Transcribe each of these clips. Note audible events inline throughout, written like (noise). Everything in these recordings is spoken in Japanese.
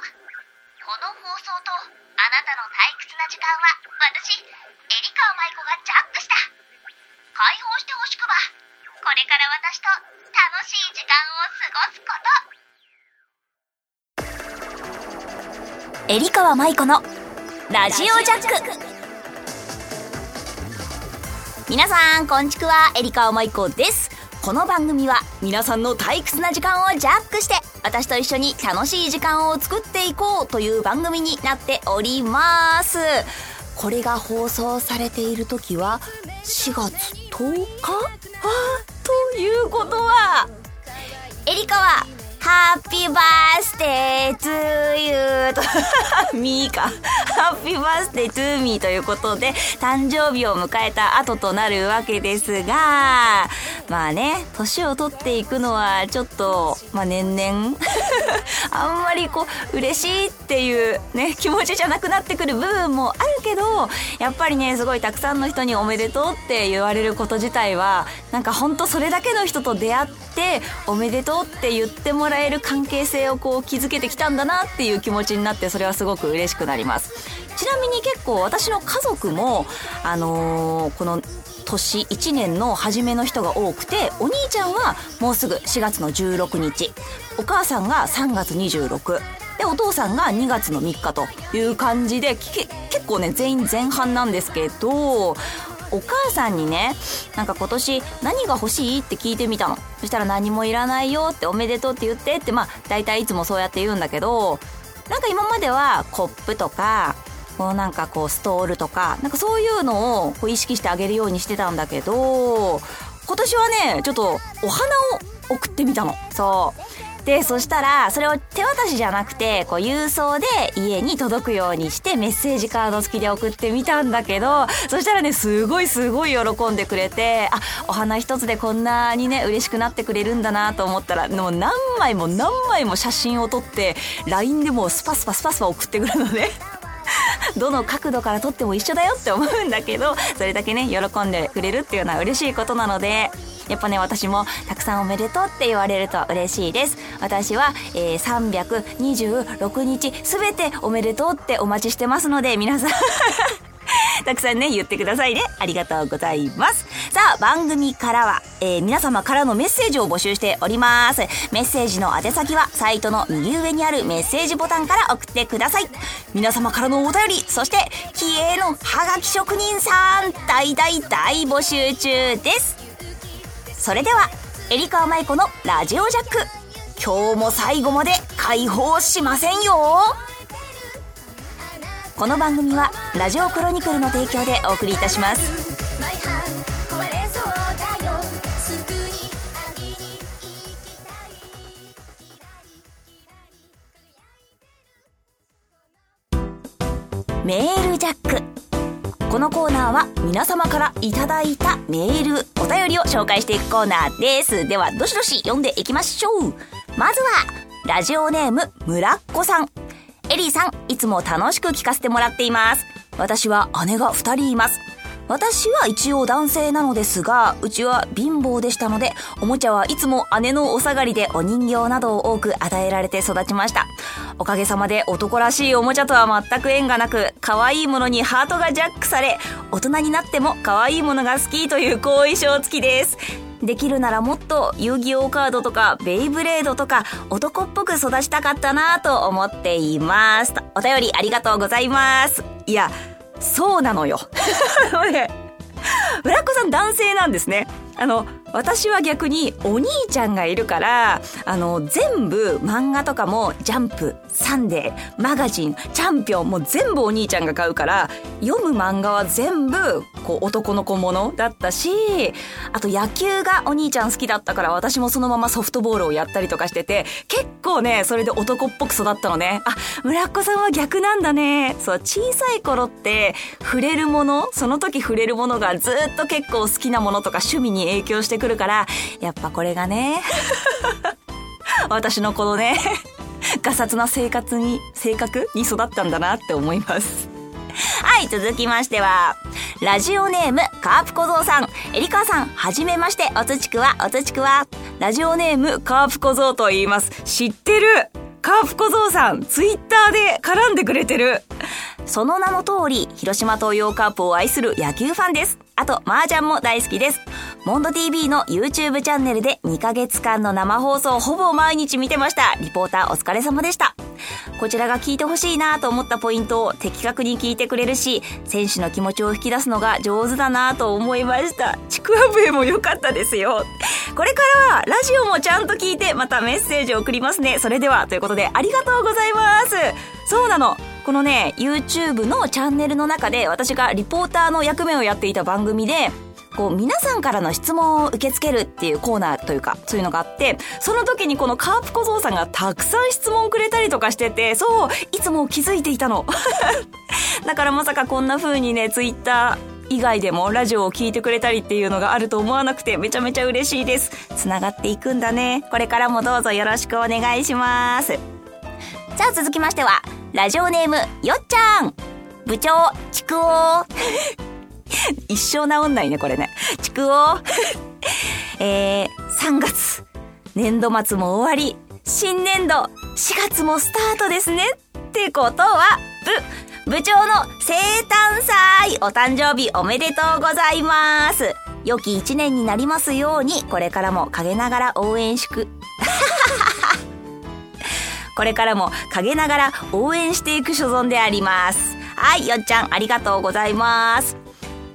この放送とあなたの退屈な時間は私エリカ舞子がジャックした。解放してほしくば。これから私と楽しい時間を過ごすこと。エリカ舞子のラジオジャック。皆さんこんちくはエリカ舞子です。この番組は皆さんの退屈な時間をジャックして私と一緒に楽しい時間を作っていこうという番組になっております。これが放送されている時は4月10日？あということは。エリカはハッピーバースデートゥーユーと、ミーか。ハッピーバースデートゥーミーということで、誕生日を迎えた後となるわけですが、まあね、年を取っていくのはちょっと、まあ年々、(laughs) あんまりこう、嬉しいっていうね、気持ちじゃなくなってくる部分もあるけど、やっぱりね、すごいたくさんの人におめでとうって言われること自体は、なんかほんとそれだけの人と出会って、おめでとうって言ってもらえる関係性をこう築けてきたんだなっていう気持ちになってそれはすごく嬉しくなります。ちなみに結構私の家族もあのー、この年1年の初めの人が多くてお兄ちゃんはもうすぐ4月の16日お母さんが3月26でお父さんが2月の3日という感じで結構ね全員前半なんですけどお母さんにねなんか今年何が欲しいって聞いてみたの。そしたら何もいらないよっておめでとうって言ってってまあ大体いつもそうやって言うんだけどなんか今まではコップとかこのなんかこうストールとかなんかそういうのをこう意識してあげるようにしてたんだけど今年はねちょっとお花を送ってみたのそうでそしたらそれを手渡しじゃなくてこう郵送で家に届くようにしてメッセージカード付きで送ってみたんだけどそしたらねすごいすごい喜んでくれてあお花一つでこんなにね嬉しくなってくれるんだなと思ったらもう何枚も何枚も写真を撮って LINE でもうスパスパスパスパ送ってくるのね。どの角度から撮っても一緒だよって思うんだけどそれだけね喜んでくれるっていうのは嬉しいことなのでやっぱね私もたくさんおめでとうって言われると嬉しいです私は、えー、326日すべておめでとうってお待ちしてますので皆さん (laughs) たくさんね、言ってくださいね。ありがとうございます。さあ、番組からは、えー、皆様からのメッセージを募集しております。メッセージの宛先は、サイトの右上にあるメッセージボタンから送ってください。皆様からのお便り、そして、気鋭のハガキ職人さん、大大大募集中です。それでは、エリカ舞子のラジオジャック。今日も最後まで解放しませんよこの番組はラジオクロニクルの提供でお送りいたします皆様からいただいたメールお便りを紹介していくコーナーですではどしどし読んでいきましょうまずはラジオネーム村っ子さんエリーさん、いつも楽しく聞かせてもらっています。私は姉が二人います。私は一応男性なのですが、うちは貧乏でしたので、おもちゃはいつも姉のお下がりでお人形などを多く与えられて育ちました。おかげさまで男らしいおもちゃとは全く縁がなく、可愛いものにハートがジャックされ、大人になっても可愛いものが好きという後遺症付きです。できるならもっと遊戯王カードとかベイブレードとか男っぽく育ちたかったなぁと思っています。お便りありがとうございます。いや、そうなのよ。村子さん男性なんですね。あの、私は逆にお兄ちゃんがいるから、あの、全部漫画とかもジャンプ、サンデー、マガジン、チャンピオンも全部お兄ちゃんが買うから、読む漫画は全部、こう、男の子ものだったし、あと野球がお兄ちゃん好きだったから私もそのままソフトボールをやったりとかしてて、結構ね、それで男っぽく育ったのね。あ、村っ子さんは逆なんだね。そう、小さい頃って触れるもの、その時触れるものがずっと結構好きなものとか趣味に影響してくるから、やっぱこれがね、(laughs) 私のこのね、ガサツな生活に、性格に育ったんだなって思います。はい、続きましては、ラジオネーム、カープ小僧さん。エリカさん、はじめまして、おつちくわ、おつちくわ。ラジオネーム、カープ小僧と言います。知ってる？カープ小僧さん、ツイッターで絡んでくれてる。その名の通り、広島東洋カープを愛する野球ファンです。あと、麻雀も大好きです。モンド TV の YouTube チャンネルで2ヶ月間の生放送ほぼ毎日見てました。リポーターお疲れ様でした。こちらが聞いてほしいなと思ったポイントを的確に聞いてくれるし、選手の気持ちを引き出すのが上手だなと思いました。ちくわ笛も良かったですよ。これからはラジオもちゃんと聞いてまたメッセージを送りますね。それでは、ということでありがとうございます。そうなの。このね、YouTube のチャンネルの中で私がリポーターの役目をやっていた番組で、こう皆さんからの質問を受け付けるっていうコーナーというかそういうのがあってその時にこのカープ小僧さんがたくさん質問くれたりとかしててそういつも気づいていたの。(laughs) だからまさかこんな風にねツイッター以外でもラジオを聞いてくれたりっていうのがあると思わなくてめちゃめちゃ嬉しいです。繋がっていくんだね。これからもどうぞよろしくお願いします。さあ続きましてはラジオネームよっちゃん部長ちくお (laughs) 一生治んないね、これね。ちくお (laughs) えー、3月。年度末も終わり。新年度、4月もスタートですね。ってことは、部、部長の生誕祭お誕生日おめでとうございます。良き一年になりますように、これからも陰ながら応援しく。(laughs) これからも陰ながら応援していく所存であります。はい、よっちゃんありがとうございます。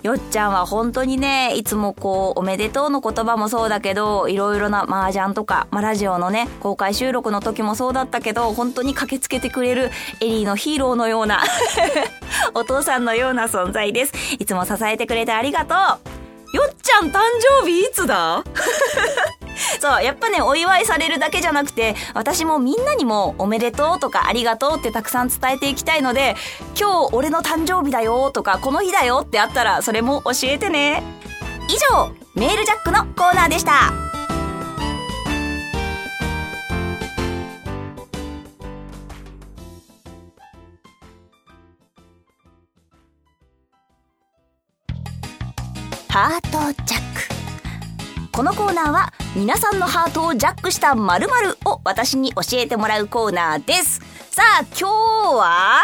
よっちゃんは本当にね、いつもこう、おめでとうの言葉もそうだけど、いろいろな麻雀とか、まあ、ラジオのね、公開収録の時もそうだったけど、本当に駆けつけてくれるエリーのヒーローのような (laughs) お父さんのような存在です。いつも支えてくれてありがとう。よっちゃん誕生日いつだ？(laughs) そう、やっぱね、お祝いされるだけじゃなくて、私もみんなにもおめでとうとかありがとうってたくさん伝えていきたいので、今日俺の誕生日だよとか、この日だよってあったら、それも教えてね。以上、メールジャックのコーナーでした。ハートジャック。このコーナーは皆さんのハートをジャックした〇〇を私に教えてもらうコーナーです。さあ、今日は、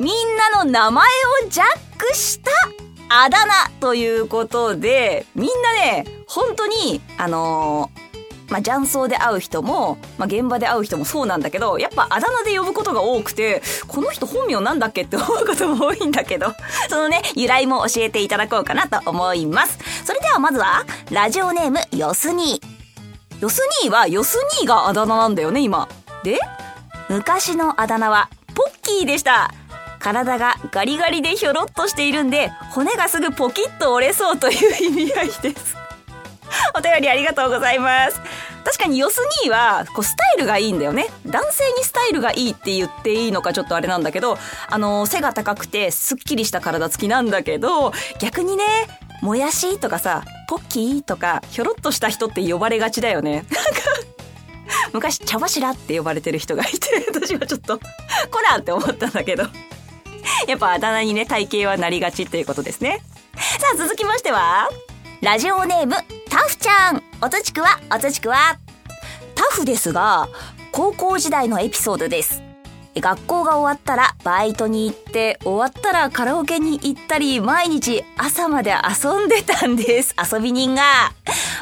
みんなの名前をジャックしたあだ名ということで、みんなね、本当に、あのーまあ、雀荘で会う人も、まあ、現場で会う人もそうなんだけど、やっぱあだ名で呼ぶことが多くて、この人本名なんだっけって思うことも多いんだけど、そのね、由来も教えていただこうかなと思います。それではまずは、ラジオネーム、よすにー。よすにーは、よすにーがあだ名なんだよね、今。で、昔のあだ名は、ポッキーでした。体がガリガリでひょろっとしているんで、骨がすぐポキッと折れそうという意味合いです。(laughs) お便りありがとうございます。確かにヨス兄は、こう、スタイルがいいんだよね。男性にスタイルがいいって言っていいのかちょっとあれなんだけど、あの、背が高くて、すっきりした体つきなんだけど、逆にね、もやしとかさ、ポッキーとか、ひょろっとした人って呼ばれがちだよね。なんか、昔、茶柱って呼ばれてる人がいて、私はちょっと、こらって思ったんだけど。やっぱあだ名にね、体型はなりがちっていうことですね。さあ、続きましては、ラジオネーム、タフちゃん。おとちくわ、おとちくわ。タフですが、高校時代のエピソードです。学校が終わったらバイトに行って、終わったらカラオケに行ったり、毎日朝まで遊んでたんです。遊び人が。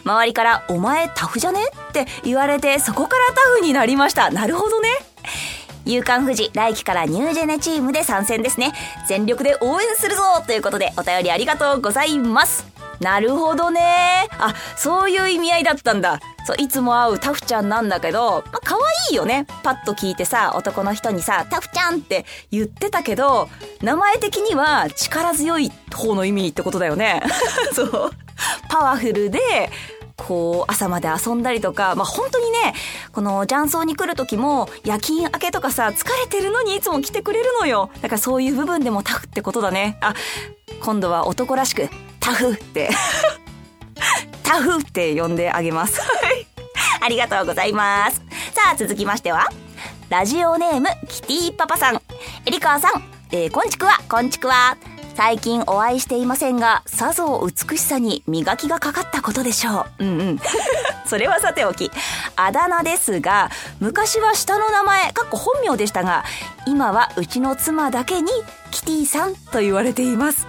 周りから、お前タフじゃねって言われて、そこからタフになりました。なるほどね。夕刊富士来期からニュージェネチームで参戦ですね。全力で応援するぞということでお便りありがとうございます。なるほどね。あ、そういう意味合いだったんだ。そう、いつも会うタフちゃんなんだけど、まあ、可愛いよね。パッと聞いてさ、男の人にさ、タフちゃんって言ってたけど、名前的には力強い方の意味ってことだよね。(laughs) そう。パワフルで、こう、朝まで遊んだりとか、まあ、本当にね、この雀荘に来る時も、夜勤明けとかさ、疲れてるのにいつも来てくれるのよ。だからそういう部分でもタフってことだね。あ、今度は男らしく、タフって (laughs) タフって呼んであげます。ありがとうございます。さあ、続きましては、ラジオネーム、キティパパさん。エリカーさん、えー、こんちくわ、こんちくわ。最近お会いしていませんが、さぞ美しさに磨きがかかったことでしょう。うんうん。(laughs) それはさておき。あだ名ですが、昔は下の名前、かっこ本名でしたが、今はうちの妻だけにキティさんと言われています。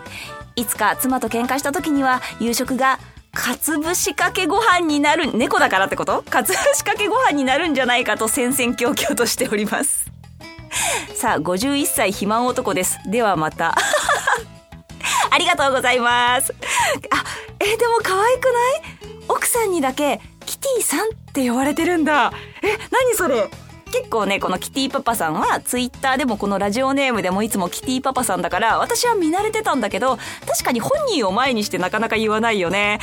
いつか妻と喧嘩した時には夕食がかつぶしかけご飯になる、猫だからってこと？かつぶしかけご飯になるんじゃないかと戦々恐々としております。(laughs) さあ、51歳肥満男です。ではまた。(laughs) ありがとうございます。あ、え、でも可愛くない？奥さんにだけ、キティさんって呼ばれてるんだ。え、何それ？結構ね、このキティパパさんはツイッターでもこのラジオネームでもいつもキティパパさんだから私は見慣れてたんだけど、確かに本人を前にしてなかなか言わないよね。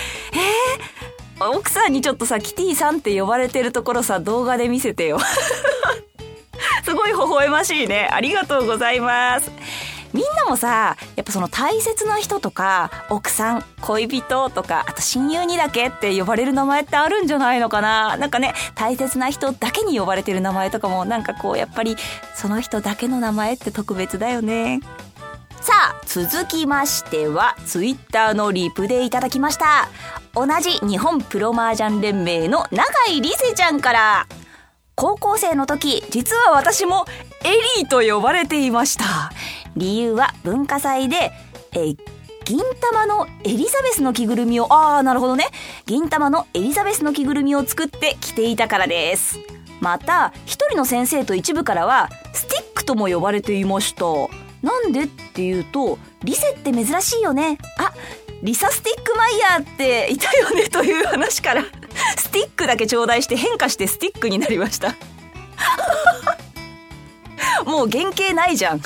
えー、奥さんにちょっとさ、キティさんって呼ばれてるところさ、動画で見せてよ。(laughs) すごい微笑ましいね。ありがとうございます。みんなもさ、やっぱその大切な人とか、奥さん、恋人とか、あと親友にだけって呼ばれる名前ってあるんじゃないのかななんかね、大切な人だけに呼ばれてる名前とかも、なんかこう、やっぱり、その人だけの名前って特別だよね。さあ、続きましては、ツイッターのリプでいただきました。同じ日本プロ麻雀連盟の永井理瀬ちゃんから、高校生の時、実は私もエリーと呼ばれていました。理由は文化祭で、えー、銀玉のエリザベスの着ぐるみを、ああ、なるほどね。銀玉のエリザベスの着ぐるみを作って着ていたからです。また、一人の先生と一部からは、スティックとも呼ばれていました。なんでっていうと、リセって珍しいよね。あ、リサステッグマイヤーっていたよね (laughs) という話から、スティックだけ頂戴して変化してスティックになりました。(laughs) もう原型ないじゃん。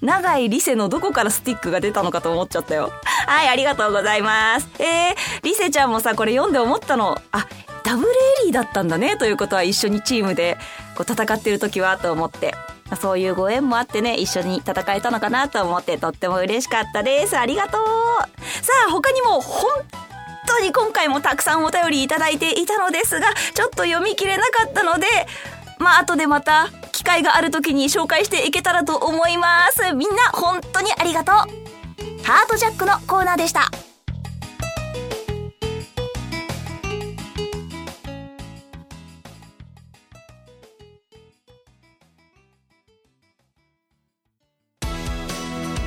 長いリセのどこからスティックが出たのかと思っちゃったよ。はい、ありがとうございます。えー、リセちゃんもさ、これ読んで思ったの。あ、ダブルエリーだったんだね、ということは一緒にチームでこう戦ってる時はと思って。そういうご縁もあってね、一緒に戦えたのかなと思ってとっても嬉しかったです。ありがとう。さあ、他にも本当に今回もたくさんお便りいただいていたのですが、ちょっと読み切れなかったので、まあ、後でまた機会がある時に紹介していけたらと思います。みんな本当にありがとう。ハートジャックのコーナーでした。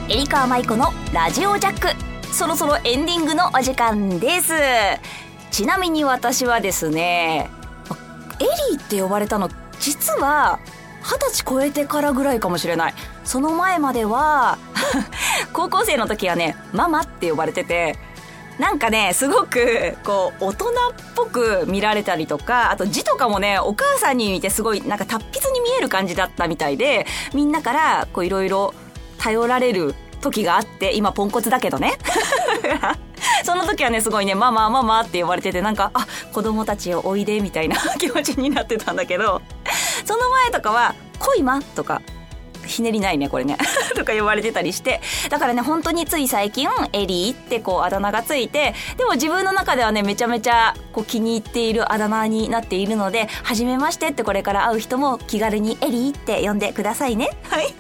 エリカーマイコのラジオジャック。そろそろエンディングのお時間です。ちなみに私はですね、エリーって呼ばれたの、実は二十歳超えてからぐらいかもしれない。その前までは (laughs) 高校生の時はね、ママって呼ばれてて、なんかね、すごく、こう、大人っぽく見られたりとか、あと字とかもね、お母さんに見てすごい、なんか達筆に見える感じだったみたいで、みんなから、こう、いろいろ頼られる時があって、今ポンコツだけどね。(laughs) その時はね、すごいね、ママ、ママって呼ばれてて、なんか、あ、子供たちをおいで、みたいな (laughs) 気持ちになってたんだけど、その前とかは「恋ま」とかひねりないねこれね。(laughs) とか呼ばれてたりして。だからね本当につい最近エリーってこうあだ名がついてでも自分の中ではねめちゃめちゃこう気に入っているあだ名になっているので初めましてってこれから会う人も気軽にエリーって呼んでくださいね。(laughs) はい。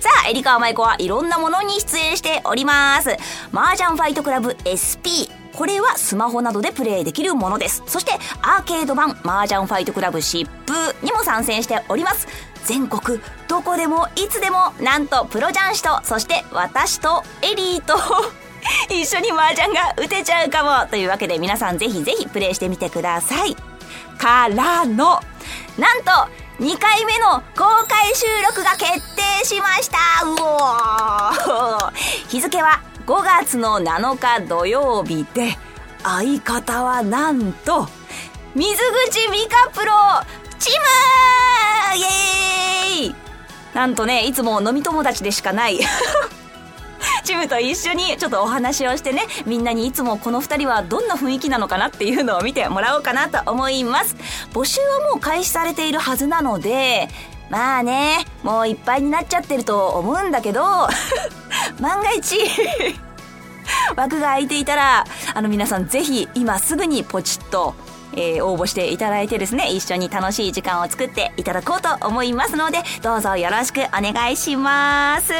さあ、エリカーマイコはいろんなものに出演しております。麻雀ファイトクラブ SP、これはスマホなどでプレイできるものです。そしてアーケード版麻雀ファイトクラブ疾風にも参戦しております。全国どこでもいつでもなんとプロ雀士とそして私とエリーと (laughs) 一緒に麻雀が打てちゃうかもというわけで皆さんぜひぜひプレイしてみてください。からのなんと2回目の公開収録が決定しましたうお日付は5月の7日土曜日で相方はなんと水口美香プロチー!ムイエーイ!なんとねいつも飲み友達でしかない。(laughs) チムと一緒にちょっとお話をしてねみんなにいつもこの2人はどんな雰囲気なのかなっていうのを見てもらおうかなと思います。募集はもう開始されているはずなのでまあね、もういっぱいになっちゃってると思うんだけど、(laughs) 万が一 (laughs) 枠が空いていたら、あの皆さんぜひ今すぐにポチッと、えー、応募していただいてですね、一緒に楽しい時間を作っていただこうと思いますので、どうぞよろしくお願いします。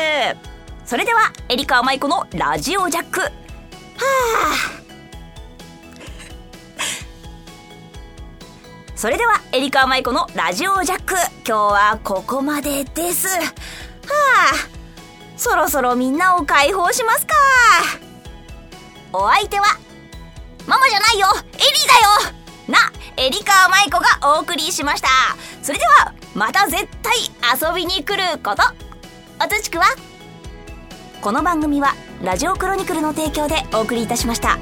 それではエリカ舞子のラジオジャックはあそれではエリカ舞子のラジオジャック。今日はここまでです。はあそろそろみんなを解放しますか。お相手はママじゃないよエリーだよなエリカ舞子がお送りしました。それではまた絶対遊びに来ること。おつちくはこの番組はラジオクロニクルの提供でお送りいたしました。